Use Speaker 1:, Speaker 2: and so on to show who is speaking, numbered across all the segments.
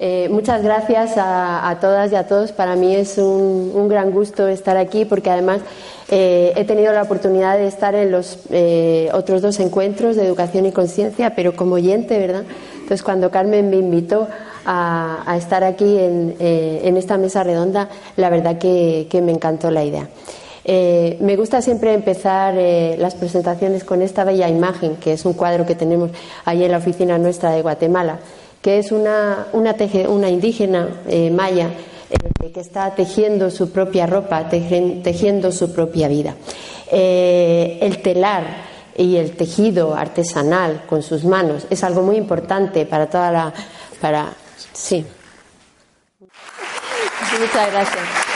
Speaker 1: Eh, muchas gracias a, todas y a todos. Para mí es un, gran gusto estar aquí porque además eh, he tenido la oportunidad de estar en los eh, otros dos encuentros de educación y conciencia, pero como oyente, ¿verdad? Entonces, cuando Carmen me invitó a, estar aquí en, esta mesa redonda, la verdad que, me encantó la idea. me gusta siempre empezar las presentaciones con esta bella imagen, que es un cuadro que tenemos ahí en la oficina nuestra de Guatemala que es una, una, indígena eh, maya eh, que está tejiendo su propia ropa, tejiendo su propia vida. Eh, el telar y el tejido artesanal con sus manos es algo muy importante para toda la. Para, sí. Muchas gracias.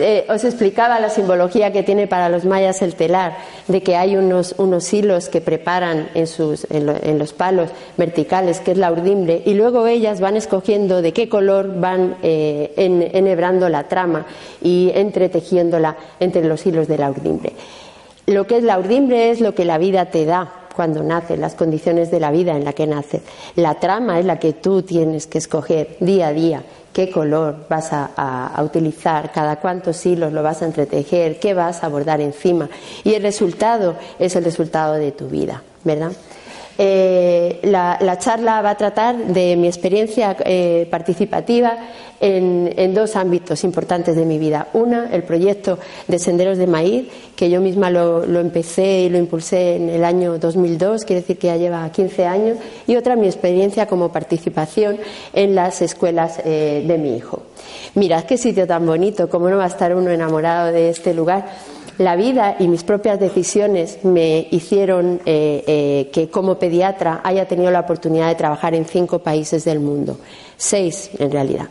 Speaker 1: Eh, os explicaba la simbología que tiene para los mayas el telar, de que hay unos, unos hilos que preparan en, sus, en, los palos verticales, que es la urdimbre, y luego ellas van escogiendo de qué color van eh, enhebrando la trama y entretejiéndola entre los hilos de la urdimbre. Lo que es la urdimbre es lo que la vida te da, cuando nace, las condiciones de la vida en la que nace. La trama es la que tú tienes que escoger día a día qué color vas a, utilizar, cada cuántos hilos lo vas a entretejer, qué vas a bordar encima. Y el resultado es el resultado de tu vida, ¿verdad? Eh, la, charla va a tratar de mi experiencia eh, participativa en, dos ámbitos importantes de mi vida. Una, el proyecto de Senderos de Maíz, que yo misma lo, empecé y lo impulsé en el año 2002, quiere decir que ya lleva 15 años. Y otra, mi experiencia como participación en las escuelas eh, de mi hijo. Mirad qué sitio tan bonito, cómo no va a estar uno enamorado de este lugar la vida y mis propias decisiones me hicieron eh, eh, que como pediatra haya tenido la oportunidad de trabajar en cinco países del mundo, seis en realidad,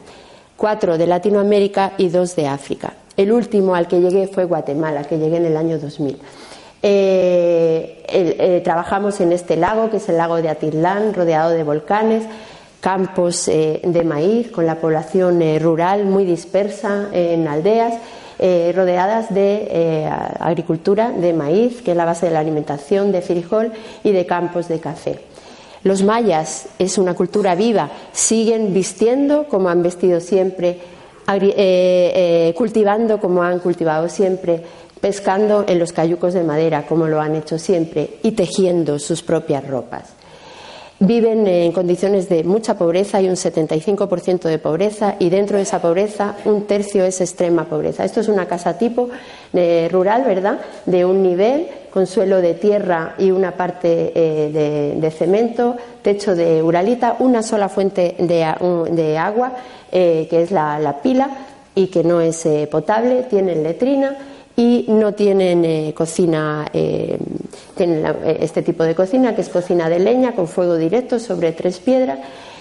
Speaker 1: cuatro de Latinoamérica y dos de África. El último al que llegué fue Guatemala, que llegué en el año 2000. Eh, trabajamos en este lago, que es el lago de Atitlán, rodeado de volcanes, campos de maíz, con la población rural muy dispersa en aldeas eh, rodeadas de eh, agricultura de maíz, que es la base de la alimentación, de frijol y de campos de café. Los mayas es una cultura viva, siguen vistiendo como han vestido siempre, eh, cultivando como han cultivado siempre, pescando en los cayucos de madera como lo han hecho siempre y tejiendo sus propias ropas viven en condiciones de mucha pobreza, hay un 75% de pobreza y dentro de esa pobreza un tercio es extrema pobreza. Esto es una casa tipo de rural, ¿verdad? De un nivel con suelo de tierra y una parte eh, de, cemento, techo de uralita, una sola fuente de, agua, eh, que es la, pila y que no es eh, potable, tienen letrina y no tienen eh, cocina, eh, tienen eh, este tipo de cocina que es cocina de leña con fuego directo sobre tres piedras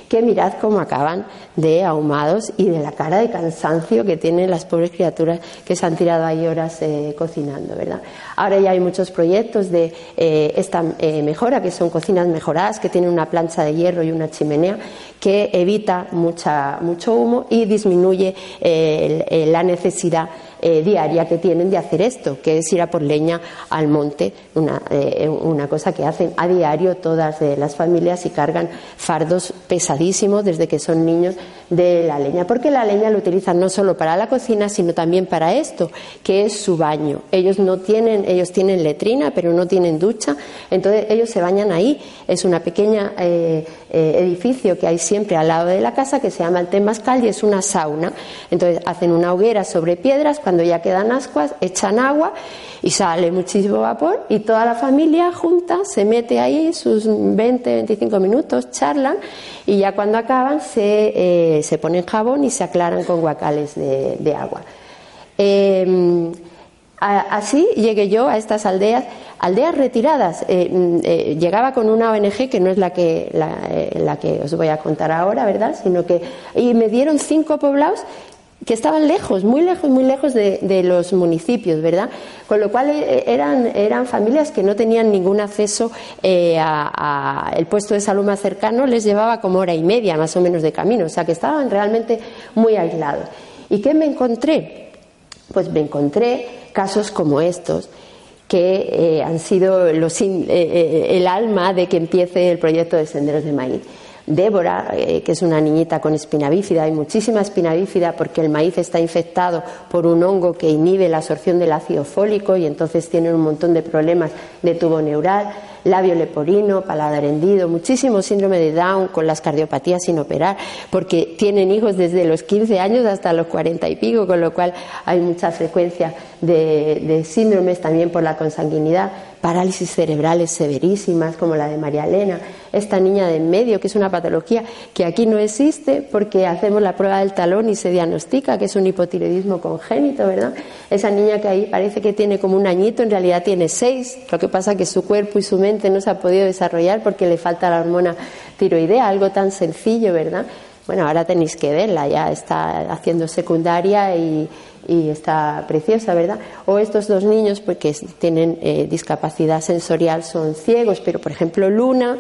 Speaker 1: que mirad cómo acaban de ahumados y de la cara de cansancio que tienen las pobres criaturas que se han tirado ahí horas cocinando, ¿verdad? Ahora ya hay muchos proyectos de esta mejora, que son cocinas mejoradas, que tienen una plancha de hierro y una chimenea, que evita mucha, mucho humo y disminuye la necesidad eh, diaria que tienen de hacer esto, que es ir a por leña al monte, una, eh, una cosa que hacen a diario todas las familias y cargan fardos pesadísimos desde que son niños de la leña, porque la leña lo utilizan no solo para la cocina, sino también para esto, que es su baño. Ellos no tienen, ellos tienen letrina, pero no tienen ducha, entonces ellos se bañan ahí. Es una pequeña eh, eh, edificio que hay siempre al lado de la casa que se llama el Temascal y es una sauna. Entonces hacen una hoguera sobre piedras, cuando ya quedan ascuas, echan agua y sale muchísimo vapor y toda la familia junta se mete ahí sus 20, 25 minutos, charlan y ya cuando acaban se, eh, se ponen jabón y se aclaran con guacales de, agua. Em, así llegué yo a estas aldeas, aldeas retiradas. Eh, mm, eh, llegaba con una ONG que no es la que, la, que os voy a contar ahora, ¿verdad? Sino que y me dieron cinco poblados que estaban lejos, muy lejos, muy lejos de, los municipios, ¿verdad? Con lo cual eh, eran, eran familias que no tenían ningún acceso eh, a, el puesto de salud más cercano, les llevaba como hora y media más o menos de camino, o sea que estaban realmente muy aislados. ¿Y qué me encontré? Pues me encontré casos como estos que eh, han sido los, el alma de que empiece el proyecto de Senderos de Maíz. Débora, eh, que es una niñita con espina bífida, hay muchísima espina bífida porque el maíz está infectado por un hongo que inhibe la absorción del ácido fólico y entonces tienen un montón de problemas de tubo neural, labio leporino, paladar hendido, muchísimo síndrome de Down con las cardiopatías sin operar, porque tienen hijos desde los 15 años hasta los 40 y pico, con lo cual hay mucha frecuencia de, de síndromes también por la consanguinidad parálisis cerebrales severísimas como la de María Elena, esta niña de en medio, que es una patología que aquí no existe porque hacemos la prueba del talón y se diagnostica que es un hipotiroidismo congénito, ¿verdad? Esa niña que ahí parece que tiene como un añito, en realidad tiene seis, lo que pasa que su cuerpo y su mente no se ha podido desarrollar porque le falta la hormona tiroidea, algo tan sencillo, ¿verdad? Bueno, ahora tenéis que verla, ya está haciendo secundaria y, y está preciosa, ¿verdad? O estos dos niños, porque pues, tienen eh, discapacidad sensorial, son ciegos, pero por ejemplo Luna,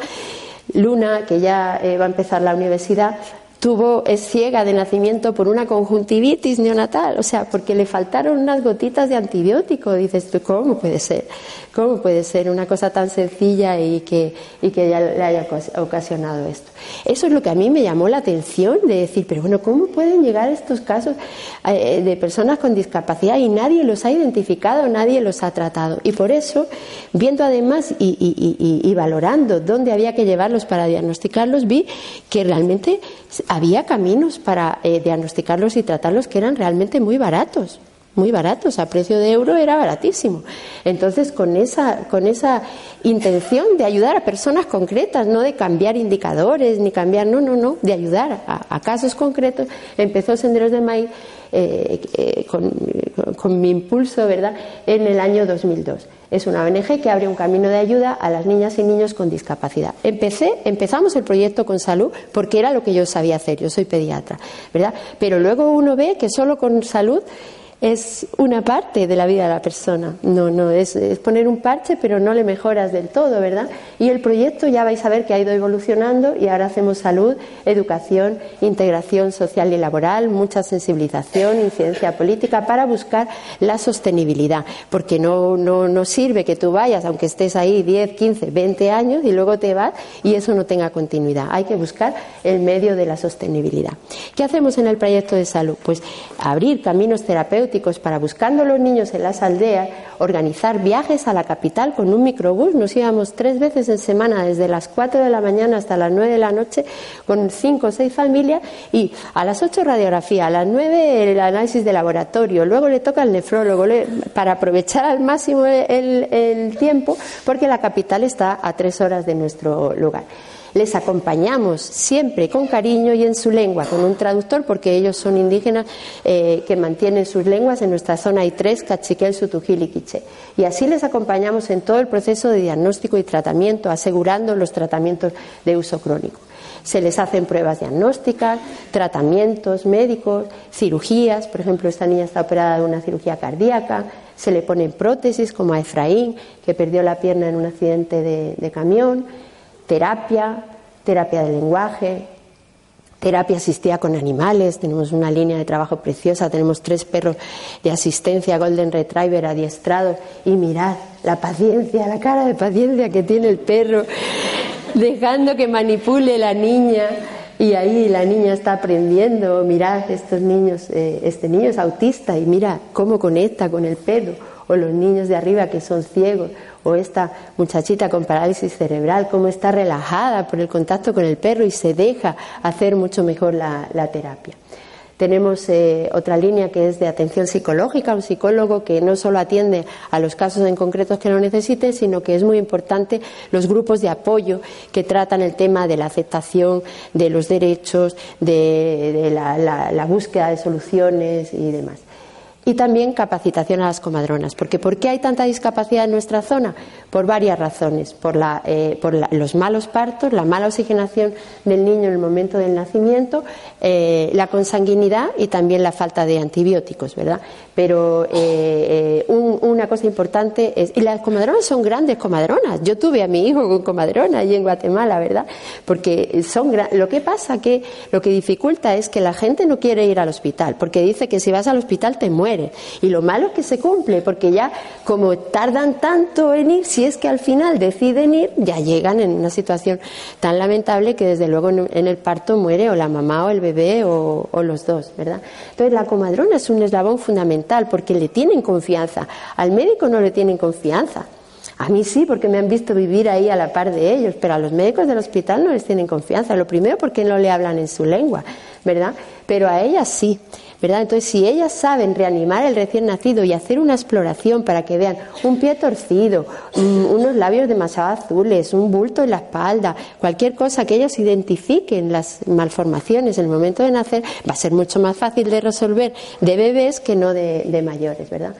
Speaker 1: Luna, que ya eh, va a empezar la universidad, tuvo, es ciega de nacimiento por una conjuntivitis neonatal, o sea, porque le faltaron unas gotitas de antibiótico. Dices tú, ¿cómo puede ser? ¿Cómo puede ser una cosa tan sencilla y que, y que ya le haya ocasionado esto? Eso es lo que a mí me llamó la atención de decir, pero bueno, ¿cómo pueden llegar estos casos eh, de personas con discapacidad y nadie los ha identificado, nadie los ha tratado? Y por eso, viendo además y, y valorando dónde había que llevarlos para diagnosticarlos, vi que realmente había caminos para eh, diagnosticarlos y tratarlos que eran realmente muy baratos, muy baratos, a precio de euro era baratísimo. Entonces, con esa, con esa intención de ayudar a personas concretas, no de cambiar indicadores, ni cambiar, no, no, no, de ayudar a, casos concretos, empezó Senderos de Maíz eh, eh, con, con mi impulso, ¿verdad?, en el año 2002. Es una ONG que abre un camino de ayuda a las niñas y niños con discapacidad. Empecé, empezamos el proyecto con salud porque era lo que yo sabía hacer. Yo soy pediatra, ¿verdad? Pero luego uno ve que solo con salud es una parte de la vida de la persona. No, no, es, poner un parche, pero no le mejoras del todo, ¿verdad? Y el proyecto ya vais a ver que ha ido evolucionando y ahora hacemos salud, educación, integración social y laboral, mucha sensibilización, incidencia política para buscar la sostenibilidad. Porque no, no, no sirve que tú vayas, aunque estés ahí 10, 15, 20 años y luego te vas y eso no tenga continuidad. Hay que buscar el medio de la sostenibilidad. ¿Qué hacemos en el proyecto de salud? Pues abrir caminos terapéuticos para buscando los niños en las aldeas, organizar viajes a la capital con un microbús. Nos íbamos tres veces en semana, desde las 4 de la mañana hasta las 9 de la noche, con cinco o seis familias. Y a las 8 radiografía, a las 9 el análisis de laboratorio, luego le toca al nefrólogo para aprovechar al máximo el tiempo porque la capital está a tres horas de nuestro lugar les acompañamos siempre con cariño y en su lengua, con un traductor, porque ellos son indígenas eh, que mantienen sus lenguas. En nuestra zona hay tres, Cachiquel, Sutujil y Quiché. Y así les acompañamos en todo el proceso de diagnóstico y tratamiento, asegurando los tratamientos de uso crónico. Se les hacen pruebas diagnósticas, tratamientos médicos, cirugías. Por ejemplo, esta niña está operada de una cirugía cardíaca. Se le ponen prótesis, como a Efraín, que perdió la pierna en un accidente de camión terapia, terapia de lenguaje, terapia asistida con animales, tenemos una línea de trabajo preciosa, tenemos tres perros de asistencia Golden Retriever adiestrados y mirad la paciencia, la cara de paciencia que tiene el perro, dejando que manipule la niña. Y ahí la niña está aprendiendo, mirad estos niños, eh, este niño es autista. Y mira cómo conecta con el perro, o los niños de arriba que son ciegos, o esta muchachita con parálisis cerebral, cómo está relajada por el contacto con el perro y se deja hacer mucho mejor la, terapia. Tenemos eh, otra línea que es de atención psicológica, un psicólogo que no solo atiende a los casos en concretos que lo necesiten, sino que es muy importante los grupos de apoyo que tratan el tema de la aceptación de los derechos, de, la búsqueda de soluciones y demás y también capacitación a las comadronas. Porque ¿por qué hay tanta discapacidad en nuestra zona? Por varias razones. Por, la, eh, por los malos partos, la mala oxigenación del niño en el momento del nacimiento, eh, la consanguinidad y también la falta de antibióticos, ¿verdad? Pero eh, una cosa importante es... Y las comadronas son grandes comadronas. Yo tuve a mi hijo con comadrona allí en Guatemala, ¿verdad? Porque son... Lo que pasa que lo que dificulta es que la gente no quiere ir al hospital, porque dice que si vas al hospital te mueres y lo malo es que se cumple, porque ya como tardan tanto en ir, si es que al final deciden ir, ya llegan en una situación tan lamentable que desde luego en el parto muere o la mamá o el bebé o, los dos, ¿verdad? Entonces la comadrona es un eslabón fundamental porque le tienen confianza. Al médico no le tienen confianza. A mí sí, porque me han visto vivir ahí a la par de ellos, pero a los médicos del hospital no les tienen confianza. Lo primero porque no le hablan en su lengua, ¿verdad? Pero a ellas sí. ¿Verdad? Entonces, si ellas saben reanimar el recién nacido y hacer una exploración para que vean un pie torcido, unos labios demasiado azules, un bulto en la espalda, cualquier cosa que ellos identifiquen las malformaciones en el momento de nacer, va a ser mucho más fácil de resolver de bebés que no de, de mayores, ¿verdad?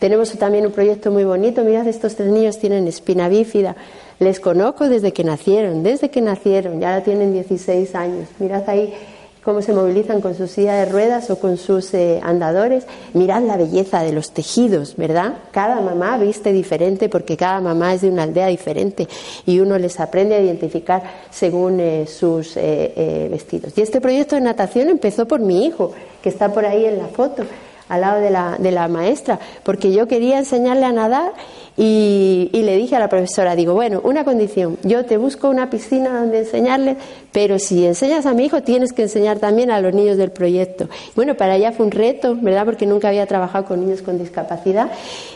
Speaker 1: Tenemos también un proyecto muy bonito. Mirad, estos tres niños tienen espina bífida. Les conozco desde que nacieron, desde que nacieron, ya tienen 16 años. Mirad ahí cómo se movilizan con su silla de ruedas o con sus eh, andadores. Mirad la belleza de los tejidos, ¿verdad? Cada mamá viste diferente porque cada mamá es de una aldea diferente y uno les aprende a identificar según eh, sus eh, vestidos. Y este proyecto de natación empezó por mi hijo, que está por ahí en la foto al lado de la, de la maestra, porque yo quería enseñarle a nadar y, le dije a la profesora, digo, bueno, una condición, yo te busco una piscina donde enseñarle, pero si enseñas a mi hijo tienes que enseñar también a los niños del proyecto. Bueno, para ella fue un reto, ¿verdad? Porque nunca había trabajado con niños con discapacidad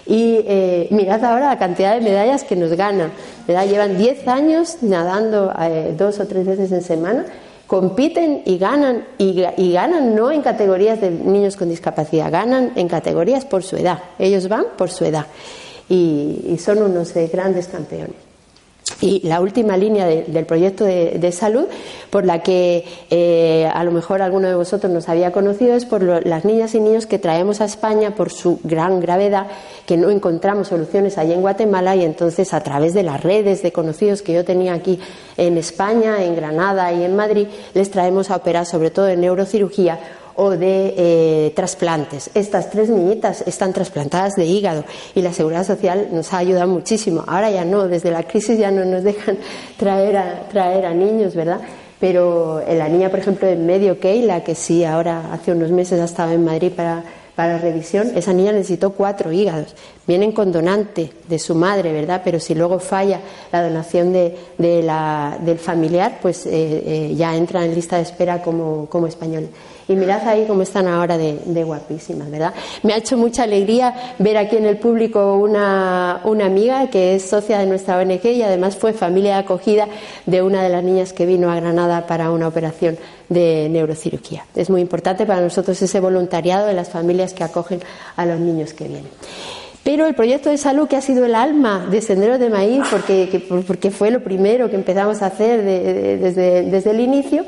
Speaker 1: y eh, mirad ahora la cantidad de medallas que nos ganan, ¿verdad? Llevan 10 años nadando eh, dos o tres veces en semana compiten y ganan, y, ganan no en categorías de niños con discapacidad, ganan en categorías por su edad. Ellos van por su edad y, son unos eh, grandes campeones. Y la última línea del proyecto de, salud, por la que eh, a lo mejor alguno de vosotros nos había conocido, es por las niñas y niños que traemos a España por su gran gravedad, que no encontramos soluciones allí en Guatemala y entonces a través de las redes de conocidos que yo tenía aquí en España, en Granada y en Madrid, les traemos a operar sobre todo en neurocirugía o de eh, trasplantes. Estas tres niñitas están trasplantadas de hígado y la Seguridad Social nos ha ayudado muchísimo. Ahora ya no, desde la crisis ya no nos dejan traer a, traer a niños, ¿verdad? Pero la niña, por ejemplo, en medio, Keila, que sí, ahora hace unos meses ha estado en Madrid para, para revisión, esa niña necesitó cuatro hígados. Vienen con donante de su madre, ¿verdad? Pero si luego falla la donación de, de la, del familiar, pues eh, eh, ya entra en lista de espera como, como español. Y mirad ahí cómo están ahora de, guapísimas, ¿verdad? Me ha hecho mucha alegría ver aquí en el público una, una, amiga que es socia de nuestra ONG y además fue familia acogida de una de las niñas que vino a Granada para una operación de neurocirugía. Es muy importante para nosotros ese voluntariado de las familias que acogen a los niños que vienen. Pero el proyecto de salud que ha sido el alma de Senderos de Maíz, porque, porque fue lo primero que empezamos a hacer desde, desde el inicio,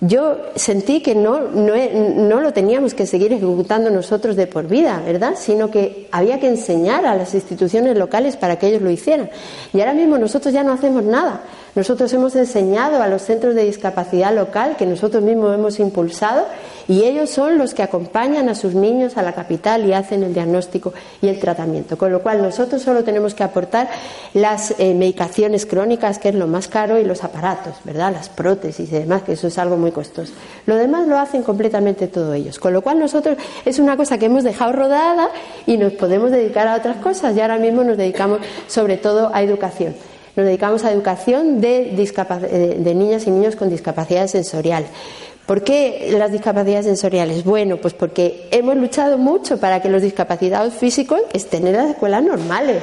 Speaker 1: yo sentí que no, no, lo teníamos que seguir ejecutando nosotros de por vida, ¿verdad? Sino que había que enseñar a las instituciones locales para que ellos lo hicieran. Y ahora mismo nosotros ya no hacemos nada. Nosotros hemos enseñado a los centros de discapacidad local, que nosotros mismos hemos impulsado, y ellos son los que acompañan a sus niños a la capital y hacen el diagnóstico y el tratamiento. Con lo cual nosotros solo tenemos que aportar las eh, medicaciones crónicas, que es lo más caro, y los aparatos, ¿verdad? Las prótesis y demás, que eso es algo muy costoso. Lo demás lo hacen completamente todos ellos. Con lo cual nosotros es una cosa que hemos dejado rodada y nos podemos dedicar a otras cosas y ahora mismo nos dedicamos sobre todo a educación. Nos dedicamos a educación de, eh, de niñas y niños con discapacidades sensoriales. ¿Por qué las discapacidades sensoriales? Bueno, pues porque hemos luchado mucho para que los discapacitados físicos estén en las escuelas normales.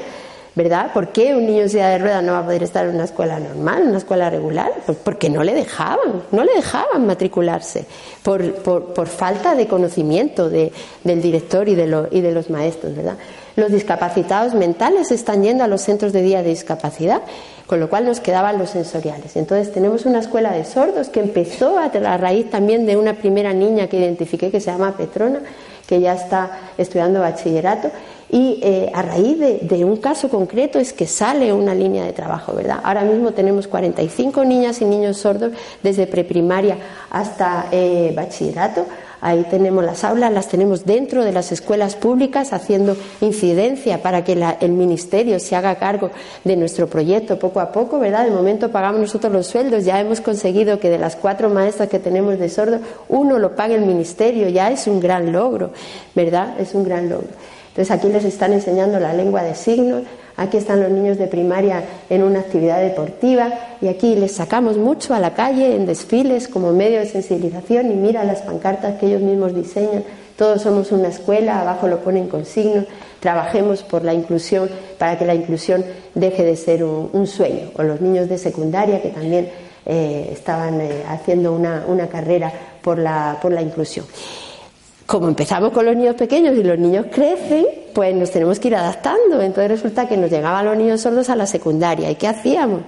Speaker 1: ¿Verdad? ¿Por qué un niño en silla de ruedas no va a poder estar en una escuela normal, en una escuela regular? Pues porque no le dejaban, no le dejaban matricularse por, por, falta de conocimiento del director y de, de los maestros, ¿verdad? Los discapacitados mentales están yendo a los centros de día de discapacidad con lo cual nos quedaban los sensoriales. Entonces tenemos una escuela de sordos que empezó a, raíz también de una primera niña que identifiqué que se llama Petrona, que ya está estudiando bachillerato, y eh, a raíz de, un caso concreto es que sale una línea de trabajo, ¿verdad? Ahora mismo tenemos 45 niñas y niños sordos desde preprimaria hasta eh, bachillerato Ahí tenemos las aulas, las tenemos dentro de las escuelas públicas haciendo incidencia para que el ministerio se haga cargo de nuestro proyecto poco a poco, ¿verdad? De momento pagamos nosotros los sueldos, ya hemos conseguido que de las cuatro maestras que tenemos de sordo, uno lo pague el ministerio, ya es un gran logro, ¿verdad? Es un gran logro. Entonces aquí les están enseñando la lengua de signos, Aquí están los niños de primaria en una actividad deportiva y aquí les sacamos mucho a la calle en desfiles como medio de sensibilización y mira las pancartas que ellos mismos diseñan. Todos somos una escuela, abajo lo ponen con signos. Trabajemos por la inclusión para que la inclusión deje de ser un, sueño. O los niños de secundaria que también eh, estaban eh, haciendo una, una carrera por la, por la inclusión como empezamos con los niños pequeños y los niños crecen, pues nos tenemos que ir adaptando. Entonces resulta que nos llegaban los niños sordos a la secundaria. ¿Y qué hacíamos?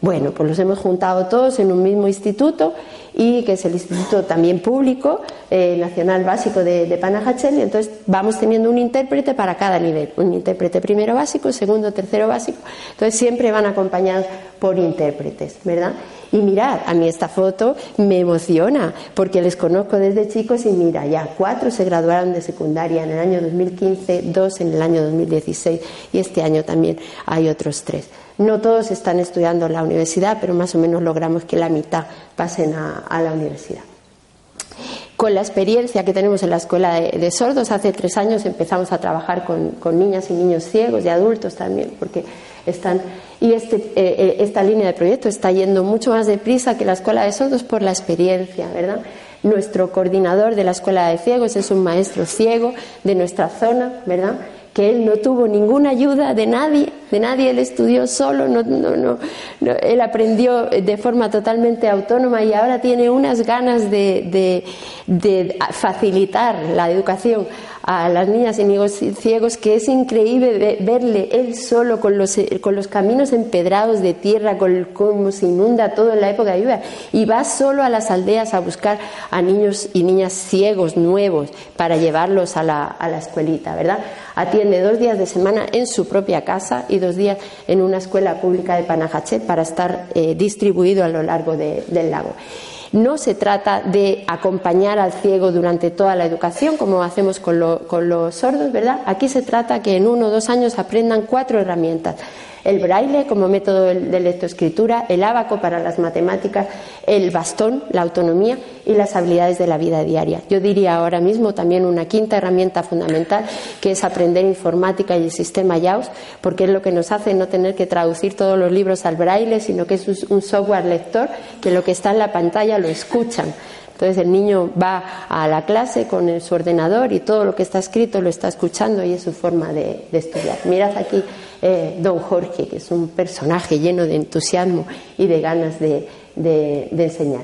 Speaker 1: Bueno, pues los hemos juntado todos en un mismo instituto y que es el instituto también público, eh, nacional básico de, Panajachel, y entonces vamos teniendo un intérprete para cada nivel, un intérprete primero básico, segundo, tercero básico, entonces siempre van acompañados por intérpretes, ¿verdad? Y mirad, a mí esta foto me emociona porque les conozco desde chicos y mira, ya cuatro se graduaron de secundaria en el año 2015, dos en el año 2016 y este año también hay otros tres. No todos están estudiando en la universidad, pero más o menos logramos que la mitad pasen a, la universidad. Con la experiencia que tenemos en la escuela de, sordos, hace tres años empezamos a trabajar con, niñas y niños ciegos y adultos también, porque están y este, eh, eh, esta línea de proyecto está yendo mucho más deprisa que la escuela de sordos por la experiencia, ¿verdad? Nuestro coordinador de la escuela de ciegos es un maestro ciego de nuestra zona, ¿verdad? Que él no tuvo ninguna ayuda de nadie, de nadie, él estudió solo, no, no, no, él aprendió de forma totalmente autónoma y ahora tiene unas ganas de, de facilitar la educación a las niñas y niños ciegos que es increíble verle él solo con los, con los caminos empedrados de tierra, con cómo se inunda todo en la época de lluvia, y va solo a las aldeas a buscar a niños y niñas ciegos nuevos para llevarlos a la, a la escuelita, ¿verdad? Atiende dos días de semana en su propia casa y dos días en una escuela pública de Panajachet para estar eh, distribuido a lo largo del lago. No se trata de acompañar al ciego durante toda la educación, como hacemos con, los sordos, ¿verdad? Aquí se trata que en uno o dos años aprendan cuatro herramientas el braille como método de lectoescritura, el ábaco para las matemáticas, el bastón, la autonomía y las habilidades de la vida diaria. Yo diría ahora mismo también una quinta herramienta fundamental que es aprender informática y el sistema JAWS, porque es lo que nos hace no tener que traducir todos los libros al braille, sino que es un software lector que lo que está en la pantalla lo escuchan. Entonces el niño va a la clase con su ordenador y todo lo que está escrito lo está escuchando y es su forma de, de estudiar. Mirad aquí eh, don Jorge, que es un personaje lleno de entusiasmo y de ganas de, enseñar.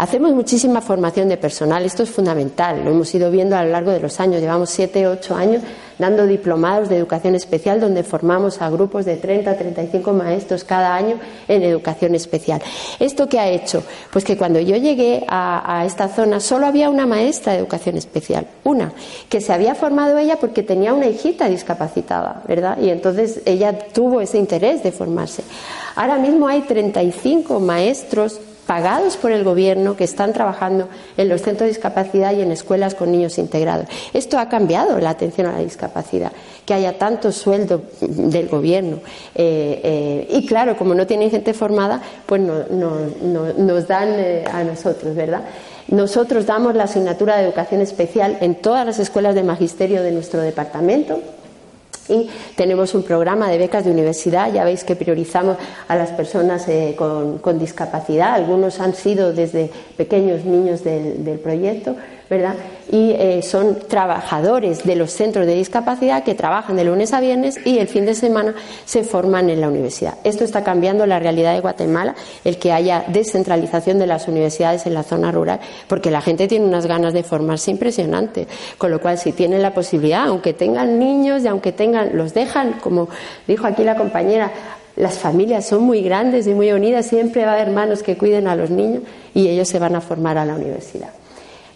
Speaker 1: Hacemos muchísima formación de personal, esto es fundamental, lo hemos ido viendo a lo largo de los años, llevamos siete, ocho años dando diplomados de educación especial donde formamos a grupos de 30 a 35 maestros cada año en educación especial. ¿Esto qué ha hecho? Pues que cuando yo llegué a, a esta zona solo había una maestra de educación especial, una, que se había formado ella porque tenía una hijita discapacitada, ¿verdad? Y entonces ella tuvo ese interés de formarse. Ahora mismo hay 35 maestros pagados por el gobierno que están trabajando en los centros de discapacidad y en escuelas con niños integrados. Esto ha cambiado la atención a la discapacidad, que haya tanto sueldo del gobierno. Eh, eh, y claro, como no tienen gente formada, pues nos dan eh, a nosotros, ¿verdad? Nosotros damos la asignatura de educación especial en todas las escuelas de magisterio de nuestro departamento, y tenemos un programa de becas de universidad, ya veis que priorizamos a las personas eh, con, discapacidad, algunos han sido desde pequeños niños del proyecto, ¿verdad? Y eh, son trabajadores de los centros de discapacidad que trabajan de lunes a viernes y el fin de semana se forman en la universidad. Esto está cambiando la realidad de Guatemala, el que haya descentralización de las universidades en la zona rural, porque la gente tiene unas ganas de formarse impresionantes. Con lo cual, si tienen la posibilidad, aunque tengan niños y aunque tengan, los dejan, como dijo aquí la compañera, las familias son muy grandes y muy unidas, siempre va a haber manos que cuiden a los niños y ellos se van a formar a la universidad.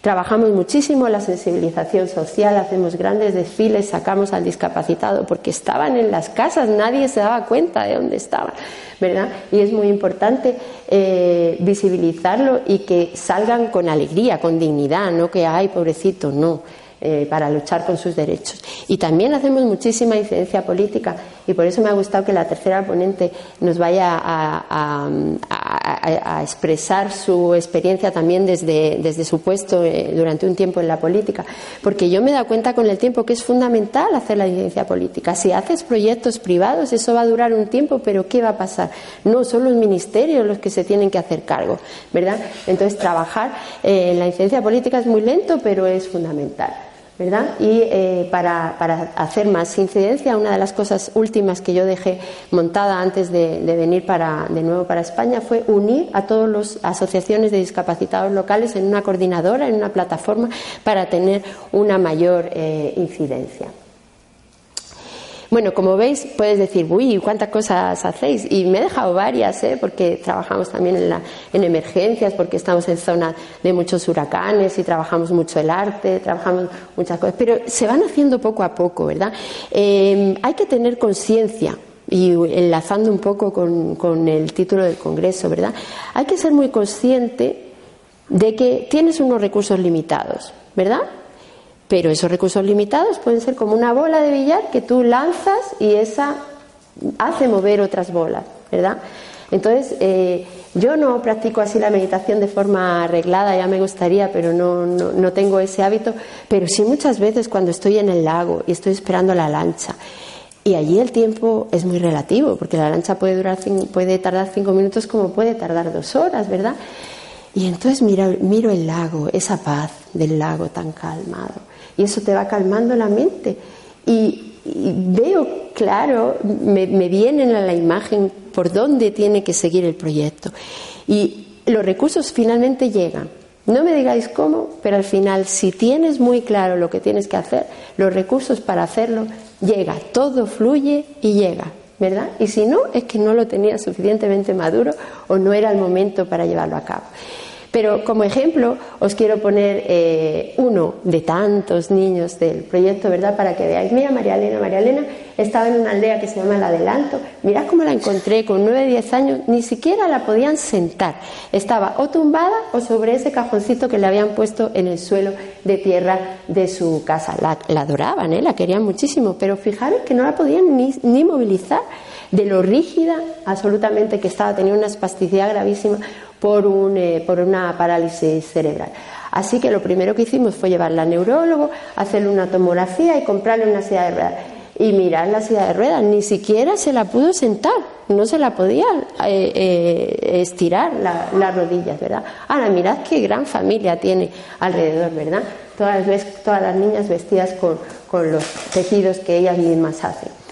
Speaker 1: Trabajamos muchísimo la sensibilización social, hacemos grandes desfiles, sacamos al discapacitado porque estaban en las casas, nadie se daba cuenta de dónde estaban, ¿verdad? Y es muy importante eh, visibilizarlo y que salgan con alegría, con dignidad, no que, ay, pobrecito, no. Eh, para luchar con sus derechos. Y también hacemos muchísima incidencia política y por eso me ha gustado que la tercera ponente nos vaya a, expresar su experiencia también desde, desde su puesto eh, durante un tiempo en la política, porque yo me he dado cuenta con el tiempo que es fundamental hacer la incidencia política. Si haces proyectos privados, eso va a durar un tiempo, pero ¿qué va a pasar? No, son los ministerios los que se tienen que hacer cargo, ¿verdad? Entonces, trabajar eh, en la incidencia política es muy lento, pero es fundamental. ¿Verdad? Y eh, para, hacer más incidencia, una de las cosas últimas que yo dejé montada antes de, venir para, de nuevo para España fue unir a todas las asociaciones de discapacitados locales en una coordinadora, en una plataforma, para tener una mayor eh, incidencia. Bueno, como veis, puedes decir, uy, ¿cuántas cosas hacéis? Y me he dejado varias, ¿eh? porque trabajamos también en, la, en emergencias, porque estamos en zona de muchos huracanes y trabajamos mucho el arte, trabajamos muchas cosas, pero se van haciendo poco a poco, ¿verdad? Eh, hay que tener conciencia y enlazando un poco con, el título del Congreso, ¿verdad? Hay que ser muy consciente de que tienes unos recursos limitados, ¿verdad? Pero esos recursos limitados pueden ser como una bola de billar que tú lanzas y esa hace mover otras bolas, ¿verdad? Entonces, eh, yo no practico así la meditación de forma arreglada, ya me gustaría, pero no, no, tengo ese hábito. Pero sí muchas veces cuando estoy en el lago y estoy esperando la lancha, y allí el tiempo es muy relativo, porque la lancha puede, durar, puede tardar cinco minutos como puede tardar dos horas, ¿verdad? Y entonces miro, miro el lago, esa paz del lago tan calmado y eso te va calmando la mente. Y, veo claro, me, me viene a la imagen por dónde tiene que seguir el proyecto. Y los recursos finalmente llegan. No me digáis cómo, pero al final, si tienes muy claro lo que tienes que hacer, los recursos para hacerlo llega, todo fluye y llega, ¿verdad? Y si no, es que no lo tenía suficientemente maduro o no era el momento para llevarlo a cabo. Pero como ejemplo os quiero poner eh, uno de tantos niños del proyecto, ¿verdad? Para que veáis. Mira, María Elena, María Elena estaba en una aldea que se llama El Adelanto. Mirad cómo la encontré con 9, 10 años, ni siquiera la podían sentar. Estaba o tumbada o sobre ese cajoncito que le habían puesto en el suelo de tierra de su casa. La, adoraban, ¿eh? la querían muchísimo, pero fijaros que no la podían ni, ni movilizar de lo rígida absolutamente que estaba, tenía una espasticidad gravísima por, un, eh, por una parálisis cerebral. Así que lo primero que hicimos fue llevarla al neurólogo, hacerle una tomografía y comprarle una silla de ruedas. Y mirar la silla de ruedas, ni siquiera se la pudo sentar, no se la podía eh, eh, estirar las rodillas, ¿verdad? Ahora, mirad qué gran familia tiene alrededor, ¿verdad? Todas, todas las niñas vestidas con, con los tejidos que ellas mismas hacen.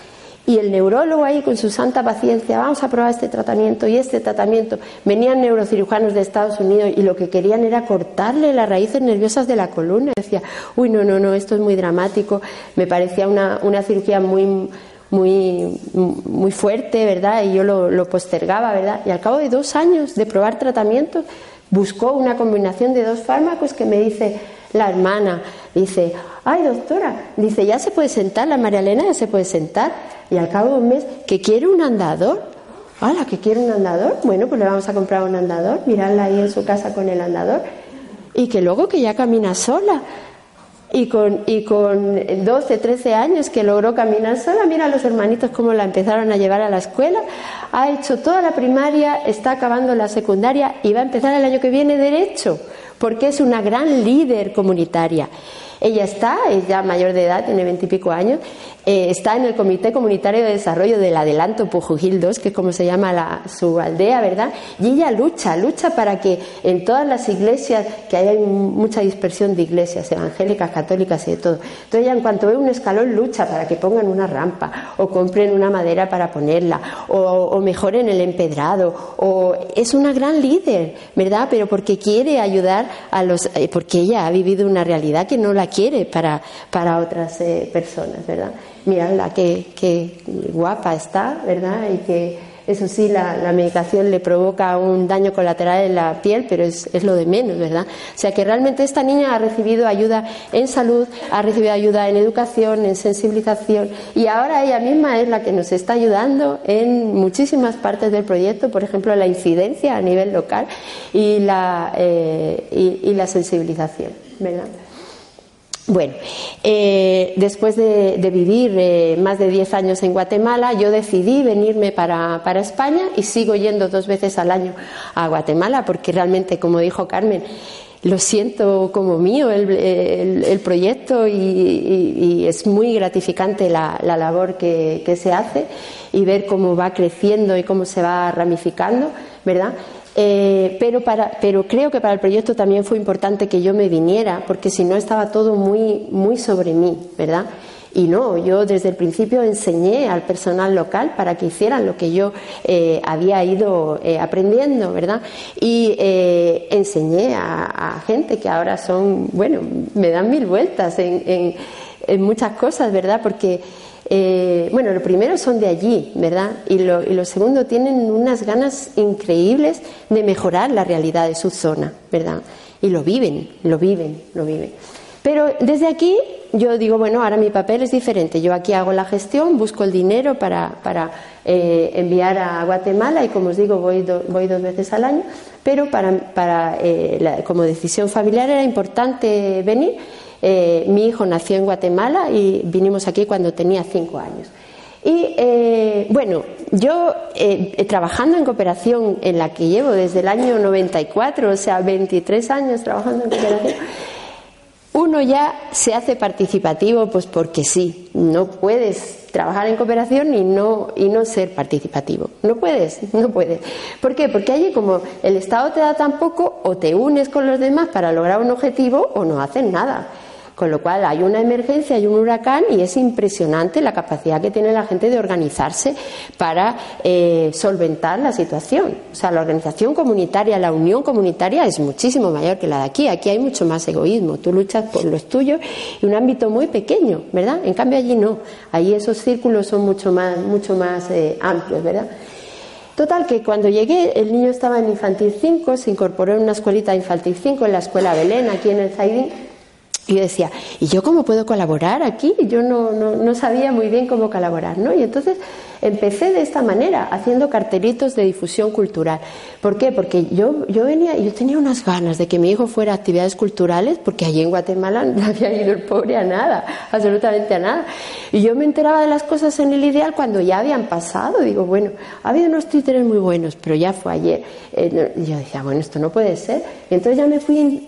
Speaker 1: Y el neurólogo ahí con su santa paciencia, vamos a probar este tratamiento y este tratamiento. Venían neurocirujanos de Estados Unidos y lo que querían era cortarle las raíces nerviosas de la columna. Decía, uy, no, no, no, esto es muy dramático. Me parecía una, una cirugía muy, muy, muy fuerte, ¿verdad? Y yo lo, lo postergaba, ¿verdad? Y al cabo de dos años de probar tratamientos, buscó una combinación de dos fármacos que me dice la hermana, dice, ay doctora, dice, ya se puede sentar, la María Elena ya se puede sentar y al cabo de un mes que quiere un andador. ¡Hala, que quiere un andador! Bueno, pues le vamos a comprar un andador, mirarla ahí en su casa con el andador. Y que luego que ya camina sola. Y con, y con 12, 13 años que logró caminar sola, mira a los hermanitos cómo la empezaron a llevar a la escuela. Ha hecho toda la primaria, está acabando la secundaria y va a empezar el año que viene derecho, porque es una gran líder comunitaria. Ella está, es ya mayor de edad, tiene veintipico años, eh, está en el Comité Comunitario de Desarrollo del Adelanto Pujujil 2, que es como se llama su aldea, ¿verdad? Y ella lucha, lucha para que en todas las iglesias, que hay mucha dispersión de iglesias evangélicas, católicas y de todo. Entonces ella en cuanto ve un escalón lucha para que pongan una rampa o compren una madera para ponerla o, mejoren el empedrado o es una gran líder, ¿verdad? Pero porque quiere ayudar a los, eh, porque ella ha vivido una realidad que no la quiere para, para otras eh, personas, ¿verdad? Miradla, qué, qué guapa está, ¿verdad? Y que eso sí, la, medicación le provoca un daño colateral en la piel, pero es, es, lo de menos, ¿verdad? O sea que realmente esta niña ha recibido ayuda en salud, ha recibido ayuda en educación, en sensibilización, y ahora ella misma es la que nos está ayudando en muchísimas partes del proyecto, por ejemplo, la incidencia a nivel local y la, eh, y, y la sensibilización, ¿verdad? Bueno, eh, después de, vivir eh, más de 10 años en Guatemala, yo decidí venirme para, España y sigo yendo dos veces al año a Guatemala porque realmente, como dijo Carmen, lo siento como mío el, proyecto y, es muy gratificante la, labor que, que se hace y ver cómo va creciendo y cómo se va ramificando, ¿verdad? Eh, pero, para, pero creo que para el proyecto también fue importante que yo me viniera, porque si no estaba todo muy, muy sobre mí, ¿verdad? Y no, yo desde el principio enseñé al personal local para que hicieran lo que yo eh, había ido eh, aprendiendo, ¿verdad? Y enseñé a, gente que ahora son, bueno, me dan mil vueltas en, en, en muchas cosas, ¿verdad? Porque eh, bueno, lo primero son de allí, ¿verdad? Y lo, segundo, tienen unas ganas increíbles de mejorar la realidad de su zona, ¿verdad? Y lo viven, lo viven, lo viven. Pero desde aquí yo digo, bueno, ahora mi papel es diferente. Yo aquí hago la gestión, busco el dinero para, eh, enviar a Guatemala y como os digo, voy, voy dos veces al año, pero para, eh, como decisión familiar era importante venir eh, mi hijo nació en Guatemala y vinimos aquí cuando tenía cinco años. Y eh, bueno, yo eh, trabajando en cooperación en la que llevo desde el año 94, o sea, 23 años trabajando en cooperación, uno ya se hace participativo pues porque sí, no puedes trabajar en cooperación y no, y no ser participativo. No puedes, no puedes. ¿Por qué? Porque allí como el Estado te da tan poco, o te unes con los demás para lograr un objetivo o no haces nada. Con lo cual hay una emergencia, hay un huracán y es impresionante la capacidad que tiene la gente de organizarse para eh, solventar la situación. O sea, la organización comunitaria, la unión comunitaria es muchísimo mayor que la de aquí. Aquí hay mucho más egoísmo. Tú luchas por los tuyos y un ámbito muy pequeño, ¿verdad? En cambio allí no. Allí esos círculos son mucho más, mucho más eh, amplios, ¿verdad? Total, que cuando llegué, el niño estaba en infantil 5, se incorporó en una escuelita infantil 5 en la escuela Belén, aquí en el Zaidín y yo decía, ¿y yo cómo puedo colaborar aquí? Yo no, no, no, sabía muy bien cómo colaborar, ¿no? Y entonces empecé de esta manera, haciendo cartelitos de difusión cultural. ¿Por qué? Porque yo, yo venía, yo tenía unas ganas de que mi hijo fuera a actividades culturales, porque allí en Guatemala no había ido el pobre a nada, absolutamente a nada. Y yo me enteraba de las cosas en el ideal cuando ya habían pasado. Digo, bueno, ha habido unos títeres muy buenos, pero ya fue ayer. Eh, yo decía, bueno, esto no puede ser. Entonces ya me fui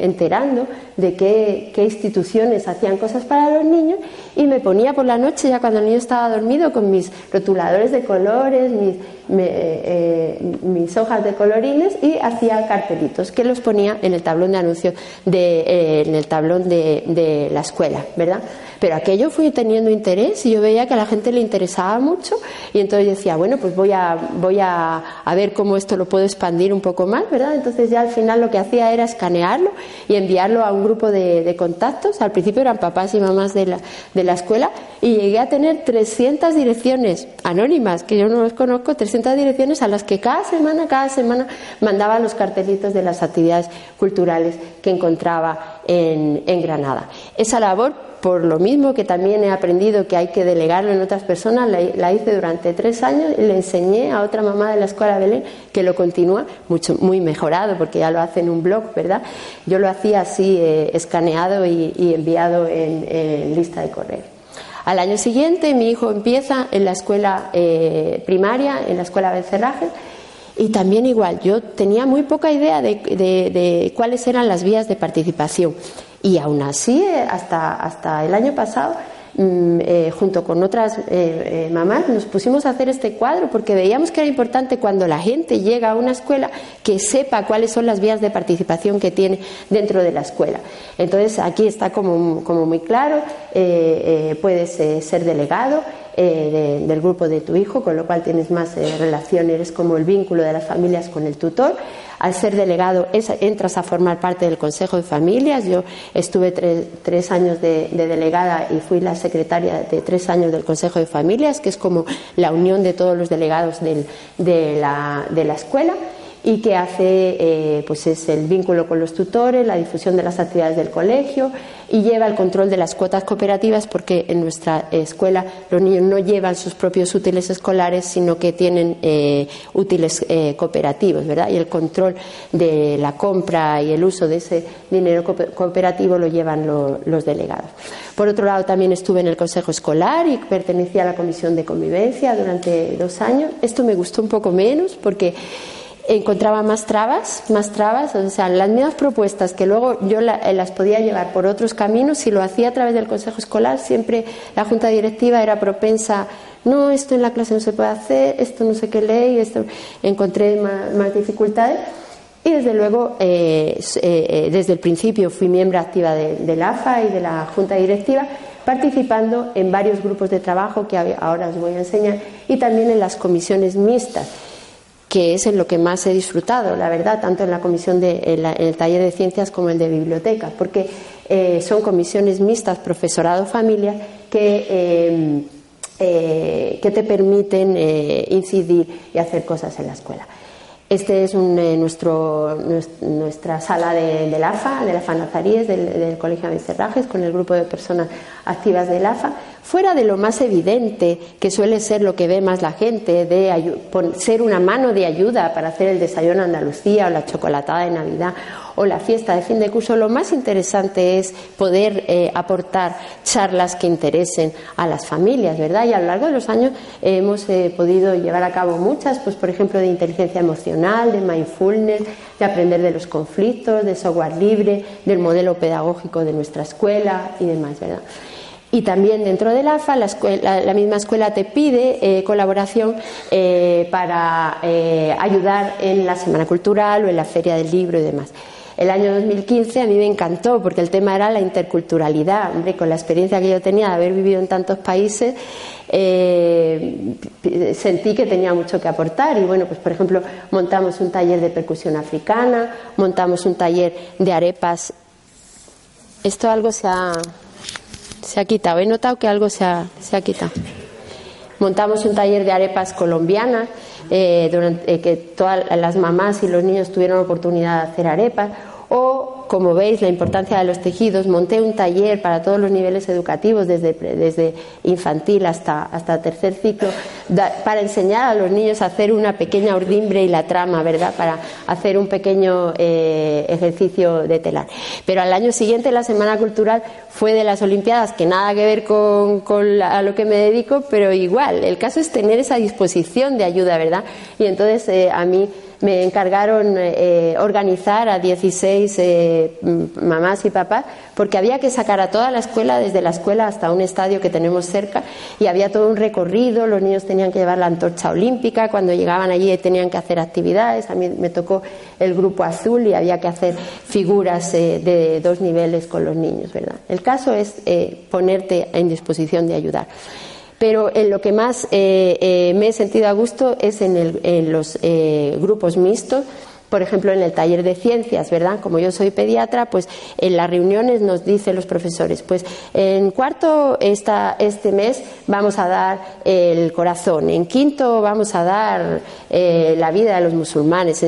Speaker 1: enterando de qué instituciones hacían cosas para los niños y me ponía por la noche, ya cuando el niño estaba dormido, con mis rotuladores de colores, mis, mis hojas de colorines y hacía cartelitos que los ponía en el tablón de anuncios de, en el tablón de, de la escuela, ¿verdad? Pero aquello fui teniendo interés y yo veía que a la gente le interesaba mucho y entonces decía, bueno, pues voy a, voy a, ver cómo esto lo puedo expandir un poco más, ¿verdad? Entonces ya al final lo que hacía era escanearlo y enviarlo a un grupo de, contactos. Al principio eran papás y mamás de la, de la escuela y llegué a tener 300 direcciones anónimas, que yo no los conozco, 300 direcciones a las que cada semana, cada semana mandaba los cartelitos de las actividades culturales que encontraba en, en Granada. Esa labor por lo mismo que también he aprendido que hay que delegarlo en otras personas, la, hice durante tres años y le enseñé a otra mamá de la escuela Belén que lo continúa, mucho, muy mejorado porque ya lo hace en un blog, ¿verdad? Yo lo hacía así, eh, escaneado y, enviado en, lista de correo. Al año siguiente mi hijo empieza en la escuela eh, primaria, en la escuela Becerraje, y también igual, yo tenía muy poca idea de cuáles eran las vías de participación. Y aún así, eh, hasta, hasta el año pasado, eh, junto con otras eh, mamás, nos pusimos a hacer este cuadro porque veíamos que era importante cuando la gente llega a una escuela que sepa cuáles son las vías de participación que tiene dentro de la escuela. Entonces, aquí está como, como muy claro, puedes ser delegado. Del grupo de tu hijo, con lo cual tienes más relación, eres como el vínculo de las familias con el tutor. Al ser delegado entras a formar parte del Consejo de Familias. Yo estuve tres, años de, delegada y fui la secretaria de tres años del Consejo de Familias, que es como la unión de todos los delegados de la escuela y que hace eh, pues es el vínculo con los tutores, la difusión de las actividades del colegio y lleva el control de las cuotas cooperativas porque en nuestra escuela los niños no llevan sus propios útiles escolares sino que tienen eh, útiles eh, cooperativos, ¿verdad? Y el control de la compra y el uso de ese dinero cooperativo lo llevan los delegados. Por otro lado, también estuve en el Consejo Escolar y pertenecía a la Comisión de Convivencia durante dos años. Esto me gustó un poco menos porque encontraba más trabas, más trabas, o sea, las mismas propuestas que luego yo eh, las podía llevar por otros caminos, si lo hacía a través del consejo escolar, siempre la junta directiva era propensa, no, esto en la clase no se puede hacer, esto no sé qué ley, esto encontré más, dificultades. Y desde luego, eh, eh, desde el principio fui miembro activa de, de la AFA y de la junta directiva, participando en varios grupos de trabajo que ahora os voy a enseñar y también en las comisiones mixtas que es en lo que más he disfrutado, la verdad, tanto en la comisión de en, el taller de ciencias como el de biblioteca, porque eh, son comisiones mixtas, profesorado, familia, que, eh, eh, que te permiten incidir y hacer cosas en la escuela. Este es nuestro, nuestra sala de, del AFA, de la AFA Nazaríes, del, del Colegio de Cerrajes, con el grupo de personas activas del AFA fuera de lo más evidente, que suele ser lo que ve más la gente, de ser una mano de ayuda para hacer el desayuno Andalucía o la chocolatada de Navidad o la fiesta de fin de curso, lo más interesante es poder eh, aportar charlas que interesen a las familias, ¿verdad? Y a lo largo de los años hemos eh, podido llevar a cabo muchas, pues por ejemplo de inteligencia emocional, de mindfulness, de aprender de los conflictos, de software libre, del modelo pedagógico de nuestra escuela y demás, ¿verdad? Y también dentro del AFA, la, misma escuela te pide eh, colaboración eh, para eh, ayudar en la Semana Cultural o en la Feria del Libro y demás. El año 2015 a mí me encantó porque el tema era la interculturalidad. Hombre, con la experiencia que yo tenía de haber vivido en tantos países, sentí que tenía mucho que aportar. Y bueno, pues por ejemplo, montamos un taller de percusión africana, montamos un taller de arepas. Esto algo se ha, se ha quitado. He notado que algo se ha, se ha quitado. Montamos un taller de arepas colombianas, eh, durante, eh, que todas las mamás y los niños tuvieron oportunidad de hacer arepas. O, como veis, la importancia de los tejidos. Monté un taller para todos los niveles educativos, desde, desde infantil hasta, hasta tercer ciclo, para enseñar a los niños a hacer una pequeña ordimbre y la trama, ¿verdad? Para hacer un pequeño eh, ejercicio de telar. Pero al año siguiente, la Semana Cultural fue de las Olimpiadas, que nada que ver con, con a lo que me dedico, pero igual. El caso es tener esa disposición de ayuda, ¿verdad? Y entonces eh, a mí me encargaron eh, organizar a 16 eh, mamás y papás porque había que sacar a toda la escuela, desde la escuela hasta un estadio que tenemos cerca, y había todo un recorrido, los niños tenían que llevar la antorcha olímpica, cuando llegaban allí tenían que hacer actividades, a mí me tocó el grupo azul y había que hacer figuras eh, de dos niveles con los niños, ¿verdad? El caso es ponerte en disposición de ayudar pero en lo que más eh, eh, me he sentido a gusto es en, en los eh, grupos mixtos por ejemplo, en el taller de ciencias, ¿verdad? Como yo soy pediatra, pues en las reuniones nos dicen los profesores, pues en cuarto este mes vamos a dar el corazón, en quinto vamos a dar eh, la vida de los musulmanes.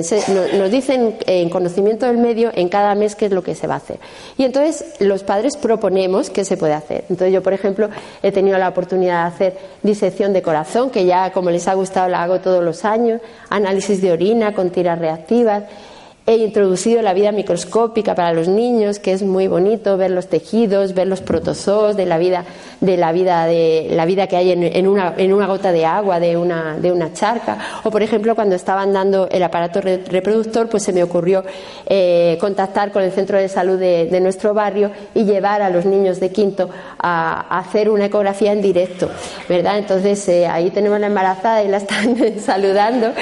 Speaker 1: nos dicen en conocimiento del medio en cada mes qué es lo que se va a hacer. Y entonces los padres proponemos qué se puede hacer. Entonces yo, por ejemplo, he tenido la oportunidad de hacer disección de corazón, que ya como les ha gustado la hago todos los años, análisis de orina con tiras reactivas obrigada. He introducido la vida microscópica para los niños, que es muy bonito ver los tejidos, ver los protozoos de la vida, de la vida, de la vida que hay en, una, en una gota de agua de una, de una charca. O, por ejemplo, cuando estaban dando el aparato reproductor, pues se me ocurrió eh, contactar con el centro de salud de, nuestro barrio y llevar a los niños de quinto a, hacer una ecografía en directo, ¿verdad? Entonces eh, ahí tenemos la embarazada y la están saludando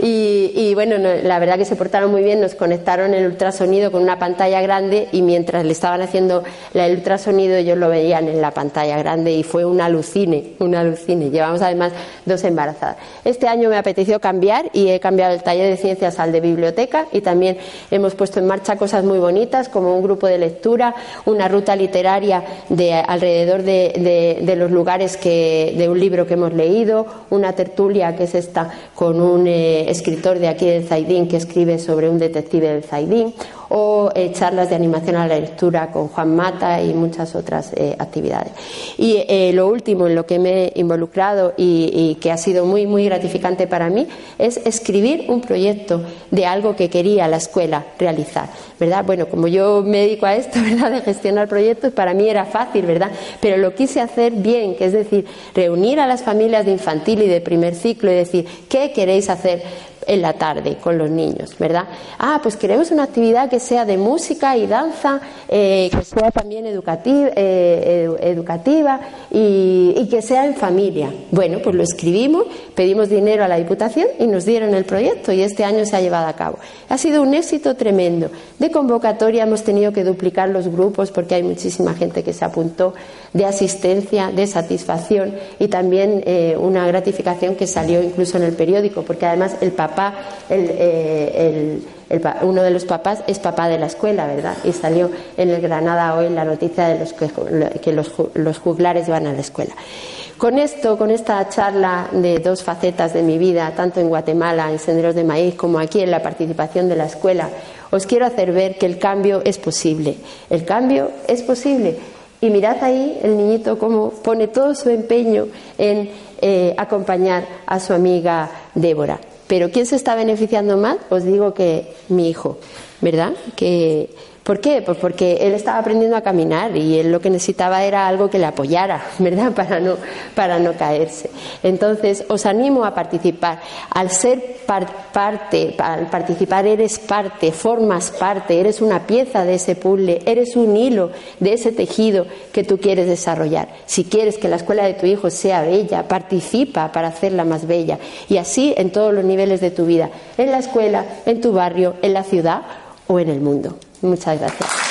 Speaker 1: y, bueno, la verdad que se muy bien, nos conectaron el ultrasonido con una pantalla grande y mientras le estaban haciendo el ultrasonido ellos lo veían en la pantalla grande y fue un alucine, un alucine. Llevamos además dos embarazadas. Este año me apeteció cambiar y he cambiado el taller de ciencias al de biblioteca y también hemos puesto en marcha cosas muy bonitas como un grupo de lectura, una ruta literaria de alrededor de, los lugares que, de un libro que hemos leído, una tertulia que es esta con un eh, escritor de aquí del Zaidín que escribe sobre un detective del Zaidín, o eh, charlas de animación a la lectura con Juan Mata y muchas otras eh, actividades. Y eh, lo último en lo que me he involucrado y, que ha sido muy, muy gratificante para mí es escribir un proyecto de algo que quería la escuela realizar. ¿verdad? Bueno, como yo me dedico a esto, ¿verdad? De gestionar proyectos, para mí era fácil, ¿verdad? Pero lo quise hacer bien, que es decir, reunir a las familias de infantil y de primer ciclo y decir, ¿qué queréis hacer en la tarde con los niños, ¿verdad? Ah, pues queremos una actividad que sea de música y danza, eh, que sea también eh, educativa y, que sea en familia. Bueno, pues lo escribimos, pedimos dinero a la Diputación y nos dieron el proyecto y este año se ha llevado a cabo. Ha sido un éxito tremendo. De convocatoria hemos tenido que duplicar los grupos porque hay muchísima gente que se apuntó de asistencia, de satisfacción y también eh, una gratificación que salió incluso en el periódico, porque además el papá, eh, uno de los papás es papá de la escuela, ¿verdad? Y salió en el Granada hoy la noticia de los que, los, los juglares van a la escuela. Con esto, con esta charla de dos facetas de mi vida, tanto en Guatemala, en Senderos de Maíz, como aquí en la participación de la escuela, os quiero hacer ver que el cambio es posible. El cambio es posible y mirad ahí el niñito cómo pone todo su empeño en eh, acompañar a su amiga Débora. Pero ¿quién se está beneficiando más? Os digo que mi hijo, ¿verdad? Que ¿Por qué? Pues porque él estaba aprendiendo a caminar y él lo que necesitaba era algo que le apoyara, ¿verdad? Para no, para no caerse. Entonces, os animo a participar. Al ser parte, al participar eres parte, formas parte, eres una pieza de ese puzzle, eres un hilo de ese tejido que tú quieres desarrollar. Si quieres que la escuela de tu hijo sea bella, participa para hacerla más bella. Y así en todos los niveles de tu vida, en la escuela, en tu barrio, en la ciudad o en el mundo. Muchas gracias.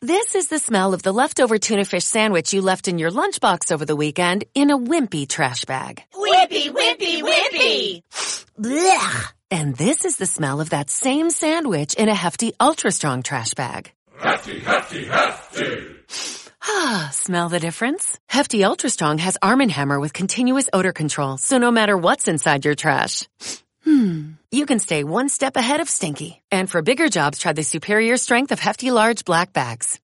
Speaker 2: This is the smell of the leftover tuna fish sandwich you left in your lunchbox over the weekend in a wimpy trash bag.
Speaker 3: Wimpy, wimpy, wimpy!
Speaker 2: Blech! And this is the smell of that same sandwich in a hefty, ultra strong trash bag.
Speaker 4: Hefty, hefty, hefty.
Speaker 2: Ah, smell the difference? Hefty Ultra Strong has Arm & Hammer with continuous odor control, so no matter what's inside your trash, hmm, you can stay one step ahead of stinky. And for bigger jobs, try the superior strength of Hefty Large Black Bags.